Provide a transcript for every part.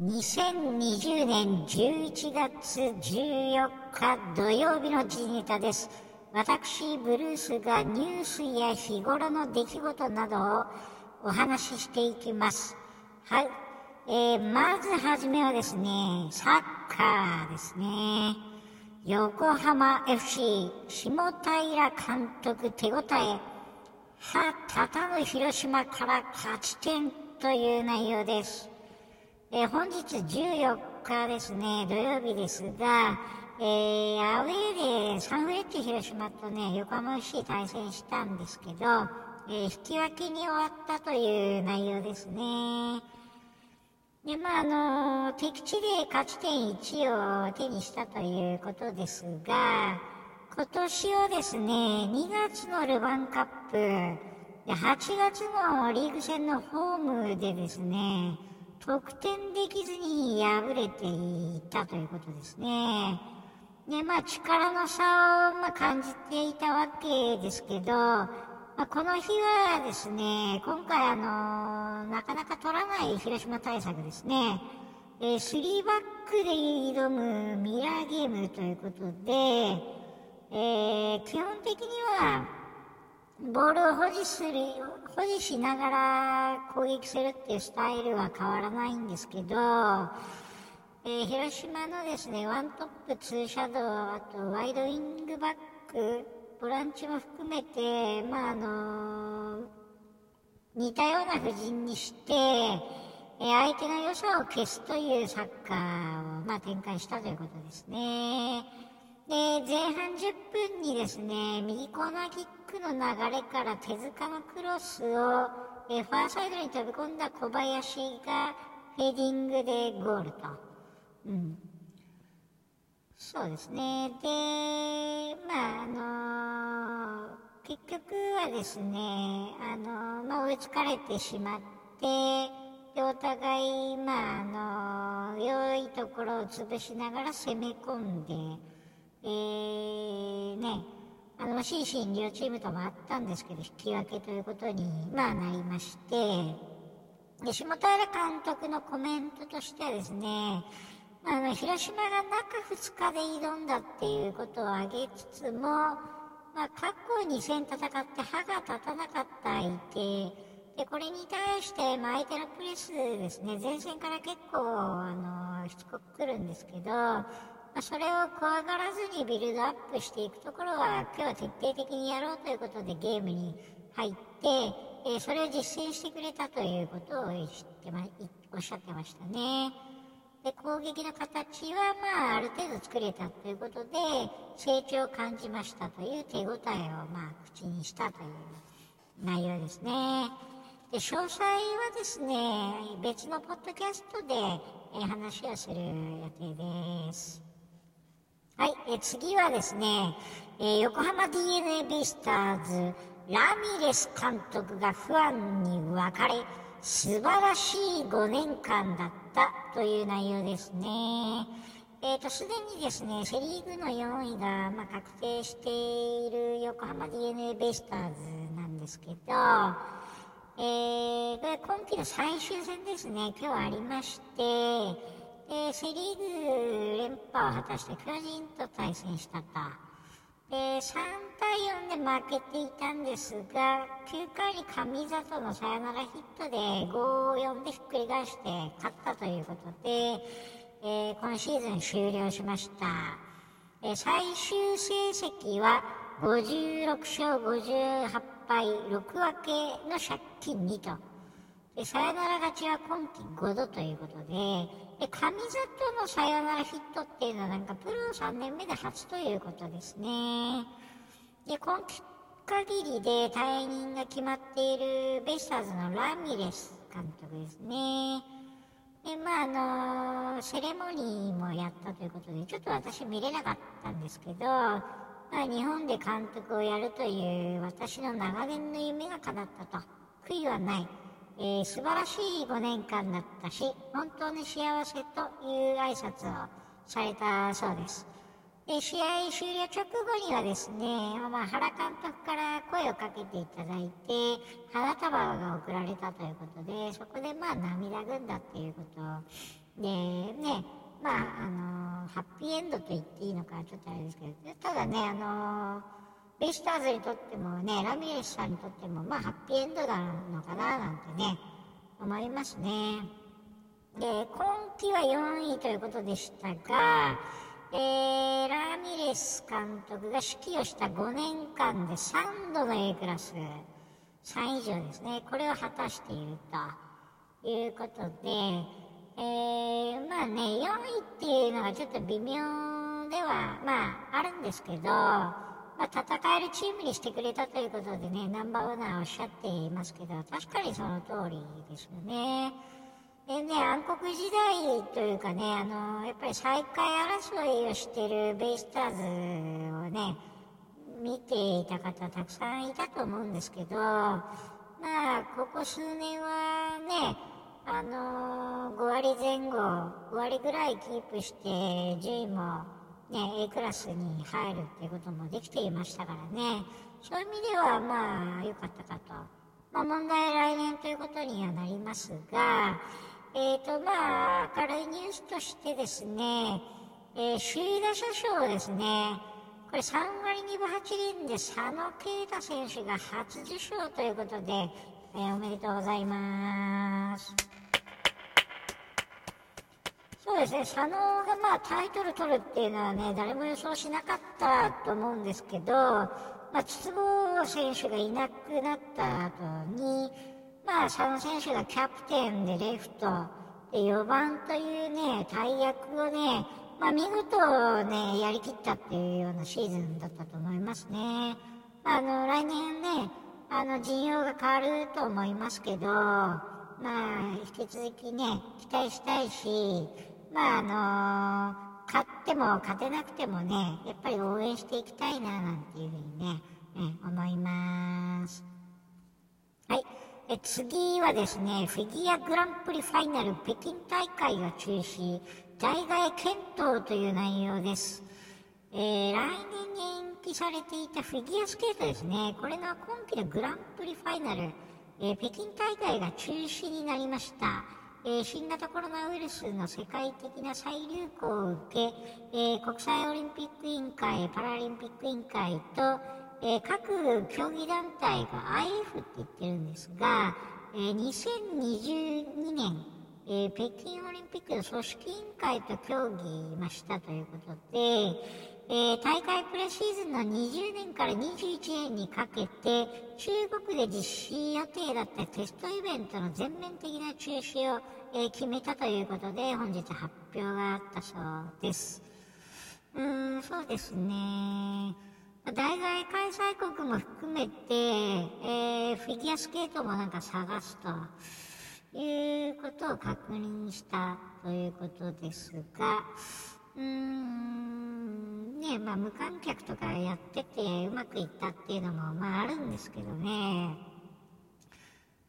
2020年11月14日土曜日の時ネタです。私、ブルースがニュースや日頃の出来事などをお話ししていきます。はい。えー、まずはじめはですね、サッカーですね。横浜 FC、下平監督手応え、は、たたぬ広島から勝ち点という内容です。えー、本日14日ですね、土曜日ですが、えー、アウェーでサンフレッチェ広島とね、横浜 FC 対戦したんですけど、えー、引き分けに終わったという内容ですね。で、まあ、あの、敵地で勝ち点1を手にしたということですが、今年はですね、2月のルヴァンカップ、8月のリーグ戦のホームでですね、得点できずに敗れていたということですね。で、まあ力の差をま感じていたわけですけど、まあ、この日はですね、今回あのなかなか取らない広島対策ですね、え、3バックで挑むミラーゲームということで、えー、基本的には、ボールを保持する、保持しながら攻撃するっていうスタイルは変わらないんですけど、えー、広島のですね、ワントップ、ツーシャドウ、あとワイドウィングバック、ボランチも含めて、まああの似たような布陣にして、え相手の良さを消すというサッカーを、まあ、展開したということですね。で、前半10分にですね、右コーナーキックの流れから手塚のクロスを、えファーサイドに飛び込んだ小林がヘディングでゴールと。うん。そうですね。で、まあ、あのー、結局はですね、あのー、まあ、追いつかれてしまって、で、お互い、まあ、あのー、良いところを潰しながら攻め込んで、えー、ね、あの、心身両チームともあったんですけど、引き分けということに、まあ、なりまして、で、下平監督のコメントとしてはですね、あの、広島が中2日で挑んだっていうことを挙げつつも、まあ、過去2戦戦って歯が立たなかった相手、で、これに対して、まあ、相手のプレスですね、前線から結構、あの、しつこく来るんですけど、それを怖がらずにビルドアップしていくところは、今日は徹底的にやろうということでゲームに入って、え、それを実践してくれたということを言ってま、おっしゃってましたね。で攻撃の形はまあある程度作れたということで成長を感じましたという手応えをまあ口にしたという内容ですね。で詳細はですね別のポッドキャストで話をする予定です。はい、え次はですね、え横浜 DeNA ベイスターズラミレス監督が不安に別れ素晴らしい5年間だったという内容ですね。えっ、ー、と、すでにですね、セリーグの4位が、まあ、確定している横浜 DeNA ベイスターズなんですけど、えー、これ今季の最終戦ですね、今日ありまして、で、セリーグ連覇を果たして巨人と対戦したと。で、3対4で負けていたんですが、9回に上里のサヨナラヒットで5-4でひっくり返して勝ったということで、えー、今シーズン終了しました。えー、最終成績は56勝58敗6分けの借金2と。で、サヨナラ勝ちは今季5度ということで、で、上里のサヨナラヒットっていうのはなんかプロ3年目で初ということですね。で、今季限りで退任が決まっているベイスターズのラミレス監督ですね。で、まあ、あのセレモニーもやったということで、ちょっと私見れなかったんですけど、まあ、日本で監督をやるという私の長年の夢が叶ったと。悔いはない。えー、素晴らしい5年間だったし、本当に幸せという挨拶をされたそうです。で試合終了直後にはですね、まあ、原監督から声をかけていただいて、花束が贈られたということで、そこでまあ涙ぐんだっていうこと、でねまああのハッピーエンドと言っていいのかちょっとあれですけどただねあのベイスターズにとってもねラミレスさんにとってもまあハッピーエンドなのかななんてね思いますね。で今季は4位ということでしたがえー、ラミレス監督が指揮をした5年間で3度の A クラス3以上ですね。これを果たしているということでえー、まあね、4位っていうのがちょっと微妙では、まあ、あるんですけど、まあ、戦えるチームにしてくれたということでね、ナンバーオーナーおっしゃっていますけど、確かにその通りですよね。でね、暗黒時代というかね、あの、やっぱり最下位争いをしてるベイスターズをね、見ていた方たくさんいたと思うんですけど、まあ、ここ数年はね、あの、5割前後、5割ぐらいキープして、順位も、ね、A クラスに入るっていうこともできていましたからね、そういう意味ではまあ良かったかと。まあ問題来年ということにはなりますが、えっ、ー、とまあ明るいニュースとしてですね、えー、首位打者賞ですね、これ3割2分8厘で佐野啓太選手が初受賞ということで、えー、おめでとうございます。そうですね、佐野がまあタイトル取るっていうのはね、誰も予想しなかったと思うんですけど、まあ、筒香選手がいなくなった後に、まあ、佐野選手がキャプテンでレフト、で4番というね、大役をね、まあ、見事ね、やりきったっていうようなシーズンだったと思いますね。あの、来年ね、あの、陣容が変わると思いますけど、まあ、引き続きね、期待したいし、まああの勝っても勝てなくてもね、やっぱり応援していきたいななんていうふうにね、ね思います。はい。え次はですね、フィギュアグランプリファイナル北京大会が中止、代替検討という内容です。えー、来年に延期されていたフィギュアスケートですね、これが今季のグランプリファイナル、えー、北京大会が中止になりました。え、新型コロナウイルスの世界的な再流行を受け、え、国際オリンピック委員会、パラリンピック委員会と、え、各競技団体が IF って言ってるんですが、え2022年、え北京オリンピックの組織委員会と協議ましたということで、えー、大会プレシーズンの20年から21年にかけて中国で実施予定だったテストイベントの全面的な中止を、えー、決めたということで本日発表があったそうです。うーん、そうですね。大外開催国も含めて、えー、フィギュアスケートもなんか探すということを確認したということですが、うーん、ねまあ無観客とかやっててうまくいったっていうのもまああるんですけどね、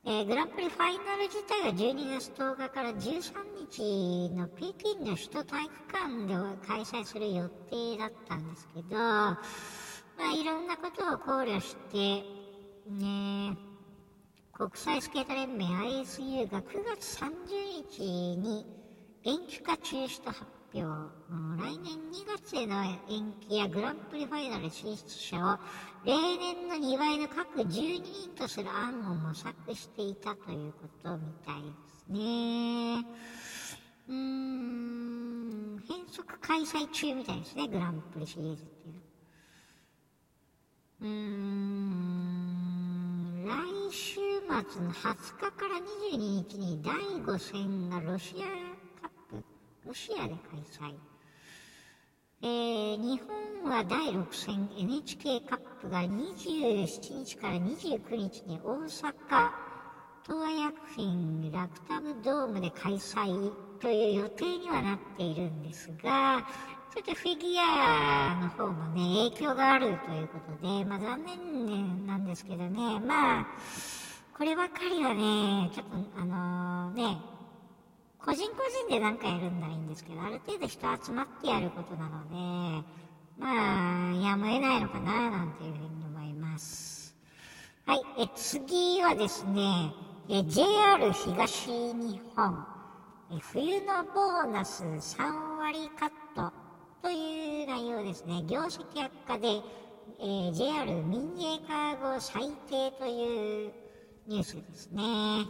えー、グランプリファイナル自体は12月10日から13日の北京の首都体育館で開催する予定だったんですけど、まあいろんなことを考慮して、ね、国際スケート連盟 ISU が9月30日に延期か中止と発表、来年2月への延期やグランプリファイナル進出者を例年の2倍の各12人とする案を模索していたということみたいですね。うーん、変則開催中みたいですね、グランプリシリーズっていうの。うーん、来週末の20日から22日に第5戦がロシアロシアで開催。えー、日本は第6戦 NHK カップが27日から29日に大阪東亜薬品ラクタムドームで開催という予定にはなっているんですが、ちょっとフィギュアの方もね、影響があるということで、まあ残念なんですけどね、まあ、こればっかりはね、ちょっとあのー、ね、個人個人で何かやるんならいいんですけど、ある程度人集まってやることなので、まあ、やむを得ないのかな、なんていうふうに思います。はい、え次はですね、え JR 東日本、え冬のボーナス3割カットという内容ですね。業績悪化で、えー、JR 民営化後最低というニュースですね。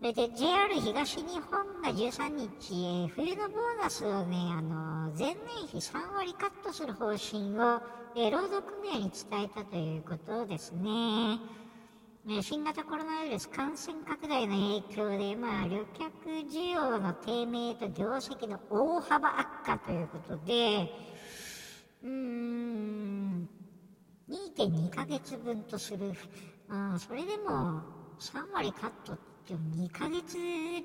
それで JR 東日本が13日、冬のボーナスをね、あの、前年比3割カットする方針を、え、労働組合に伝えたということですね。新型コロナウイルス感染拡大の影響で、まあ、旅客需要の低迷と業績の大幅悪化ということで、うーん、2.2ヶ月分とする、うん、それでも3割カットって2ヶ月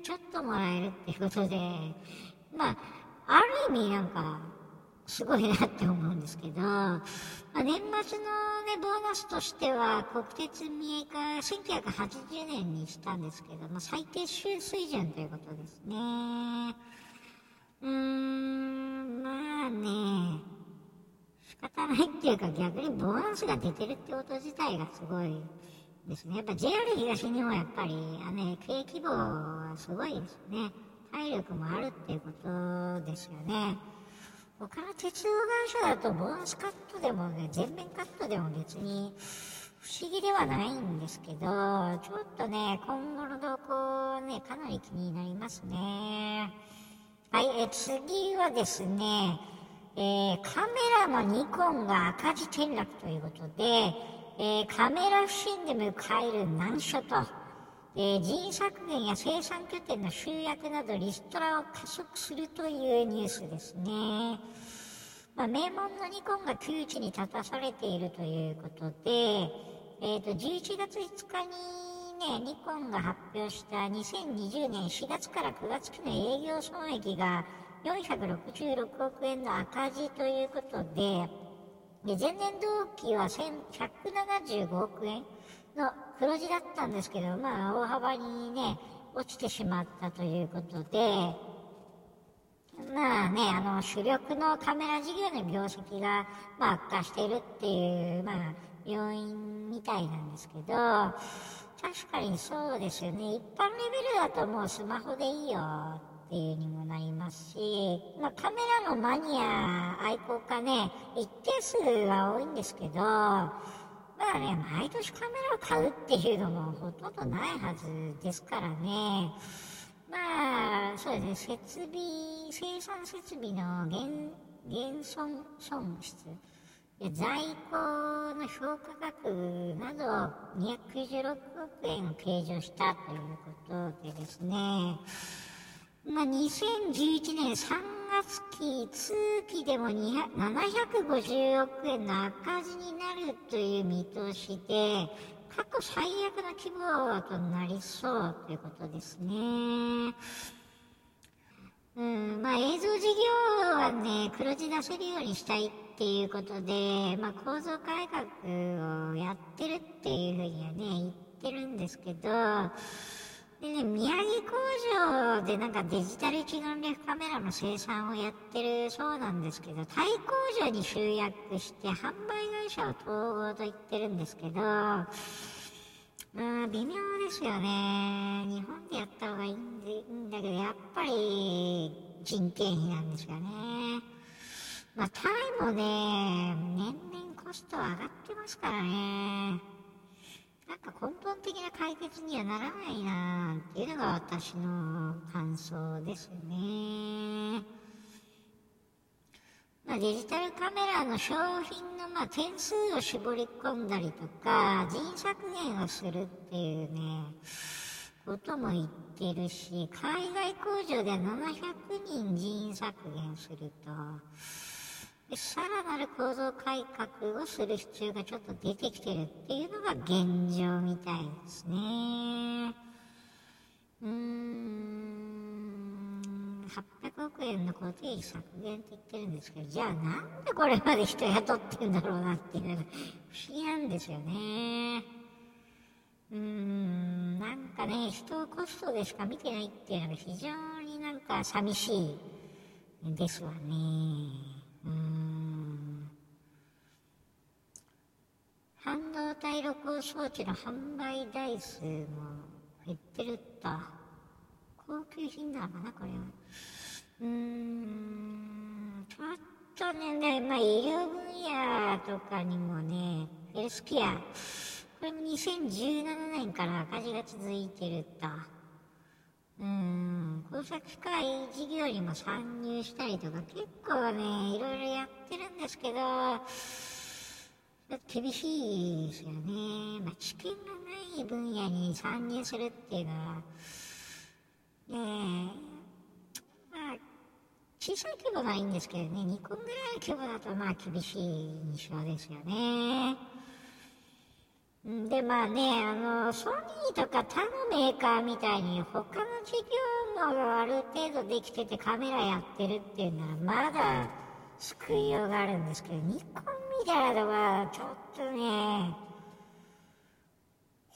ちょっともらえるっていうことで、まあ、ある意味なんか、すごいなって思うんですけど、まあ、年末のね、ボーナスとしては、国鉄民営化1980年にしたんですけど、まあ、最低収水準ということですね。うーん、まあね、仕方ないっていうか逆にボーナスが出てるってこと自体がすごいですね。やっぱ JR 東日本はやっぱり、あね、経営規模はすごいですね。体力もあるっていうことですよね。他の鉄道会社だとボーナスカットでもね、全面カットでも別に不思議ではないんですけど、ちょっとね、今後の動向ね、かなり気になりますね。はい、え次はですね、えー、カメラのニコンが赤字転落ということで、えー、カメラ不振で迎える難所と、えー、人員削減や生産拠点の集約などリストラを加速するというニュースですね。まあ、名門のニコンが窮地に立たされているということで、えー、と11月5日にね、ニコンが発表した2020年4月から9月期の営業損益が466億円の赤字ということで、で前年同期は1175億円の黒字だったんですけど、まあ、大幅にね、落ちてしまったということで、まあね、あの、主力のカメラ事業の業績が、まあ、悪化しているっていう、まあ、要因みたいなんですけど、確かにそうですよね。一般レベルだともうスマホでいいよっていうにもなりますし、まあ、カメラのマニア、愛好家ね、一定数は多いんですけど、まあね、毎年カメラを買うっていうのもほとんどないはずですからね。まあ、そうですね、設備、生産設備の減、減損損失。在庫の評価額など296億円を計上したということでですね、まあ、2011年3月期、通期でも750億円の赤字になるという見通しで、過去最悪の規模となりそうということですね。うん、まあ映像事業はね、黒字出せるようにしたいっていうことで、まあ構造改革をやってるっていうふうにはね、言ってるんですけど、でね、宮城工場でなんかデジタル一眼レフカメラの生産をやってるそうなんですけど、タイ工場に集約して販売会社を統合と言ってるんですけど、まあ、微妙ですよね。日本でやった方がいいんだけど、やっぱり人件費なんですよね。まあ、タイもね、年々コスト上がってますからね。なんか根本的な解決にはならないなっていうのが私の感想ですね。まあ、デジタルカメラの商品のまあ点数を絞り込んだりとか、人削減をするっていうね、ことも言ってるし、海外工場で700人人員削減すると、さらなる構造改革をする必要がちょっと出てきてるっていうのが現状みたいですね。うーん、800億円の固定費削減って言ってるんですけど、じゃあなんでこれまで人雇ってんだろうなっていうのが不思議なんですよね。うーん、なんかね、人をコストでしか見てないっていうのが非常になんか寂しいですわね。半導体録音装置の販売台数も減ってるっと。高級品なのかな、これは。うーん、ちょっとね、まあ、医療分野とかにもね、ヘルスケア、これも2017年から赤字が続いてるっと。うん、工作機械事業にも参入したりとか、結構ね、いろいろやってるんですけど、厳しいですよね。まあ、知見がない分野に参入するっていうのは、ねまあ、小さい規模がいいんですけどね、2個ぐらいの規模だとまあ厳しい印象ですよね。で、まあね、あの、ソニーとか他のメーカーみたいに他の事業もある程度できててカメラやってるっていうのはまだ救いようがあるんですけど、ニコンみたいなのはちょっとね、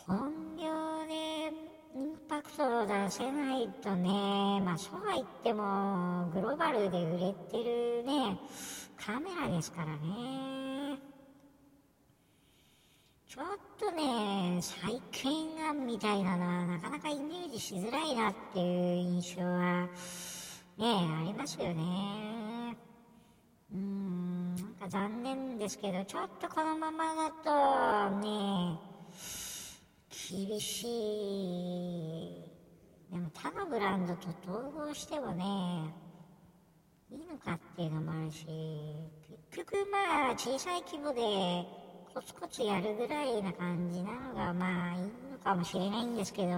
本業でインパクトを出せないとね、まあそうは言ってもグローバルで売れてるね、カメラですからね。ちょっとね、再建案みたいなのはなかなかイメージしづらいなっていう印象は、ね、ありますよね。うーん、なんか残念ですけど、ちょっとこのままだとね、厳しい。でも他のブランドと統合してもね、いいのかっていうのもあるし、結局まあ小さい規模でコツコツやるぐらいな感じなのがまあいいのかもしれないんですけど、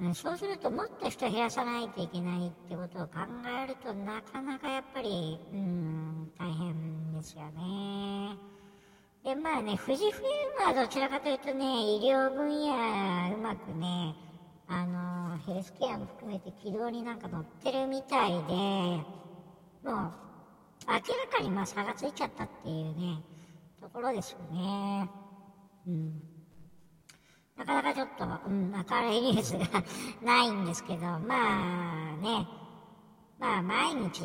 うん、そうするともっと人減らさないといけないってことを考えるとなかなかやっぱり、うん、大変ですよね。で、まあね、富士フイルムはどちらかというとね、医療分野うまくね、あの、ヘルスケアも含めて軌道になんか乗ってるみたいで、もう、明らかにまあ差がついちゃったっていうね、ところですよね。うん。なかなかちょっと、うん、明るいニュースがないんですけど、まあね、まあ毎日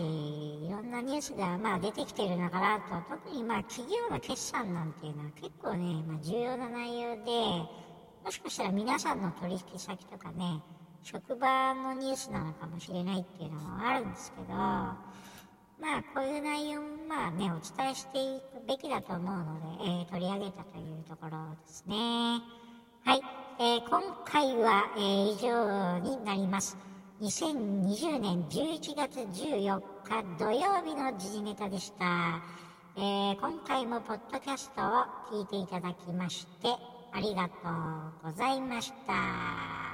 いろんなニュースがまあ出てきてるのかなと、特にまあ企業の決算なんていうのは結構ね、まあ重要な内容で、もしかしたら皆さんの取引先とかね、職場のニュースなのかもしれないっていうのもあるんですけど、まあ、こういう内容もまあね、お伝えしていくべきだと思うので、えー、取り上げたというところですね。はい。えー、今回は、えー、以上になります。2020年11月14日土曜日の時事ネタでした。えー、今回もポッドキャストを聞いていただきまして、ありがとうございました。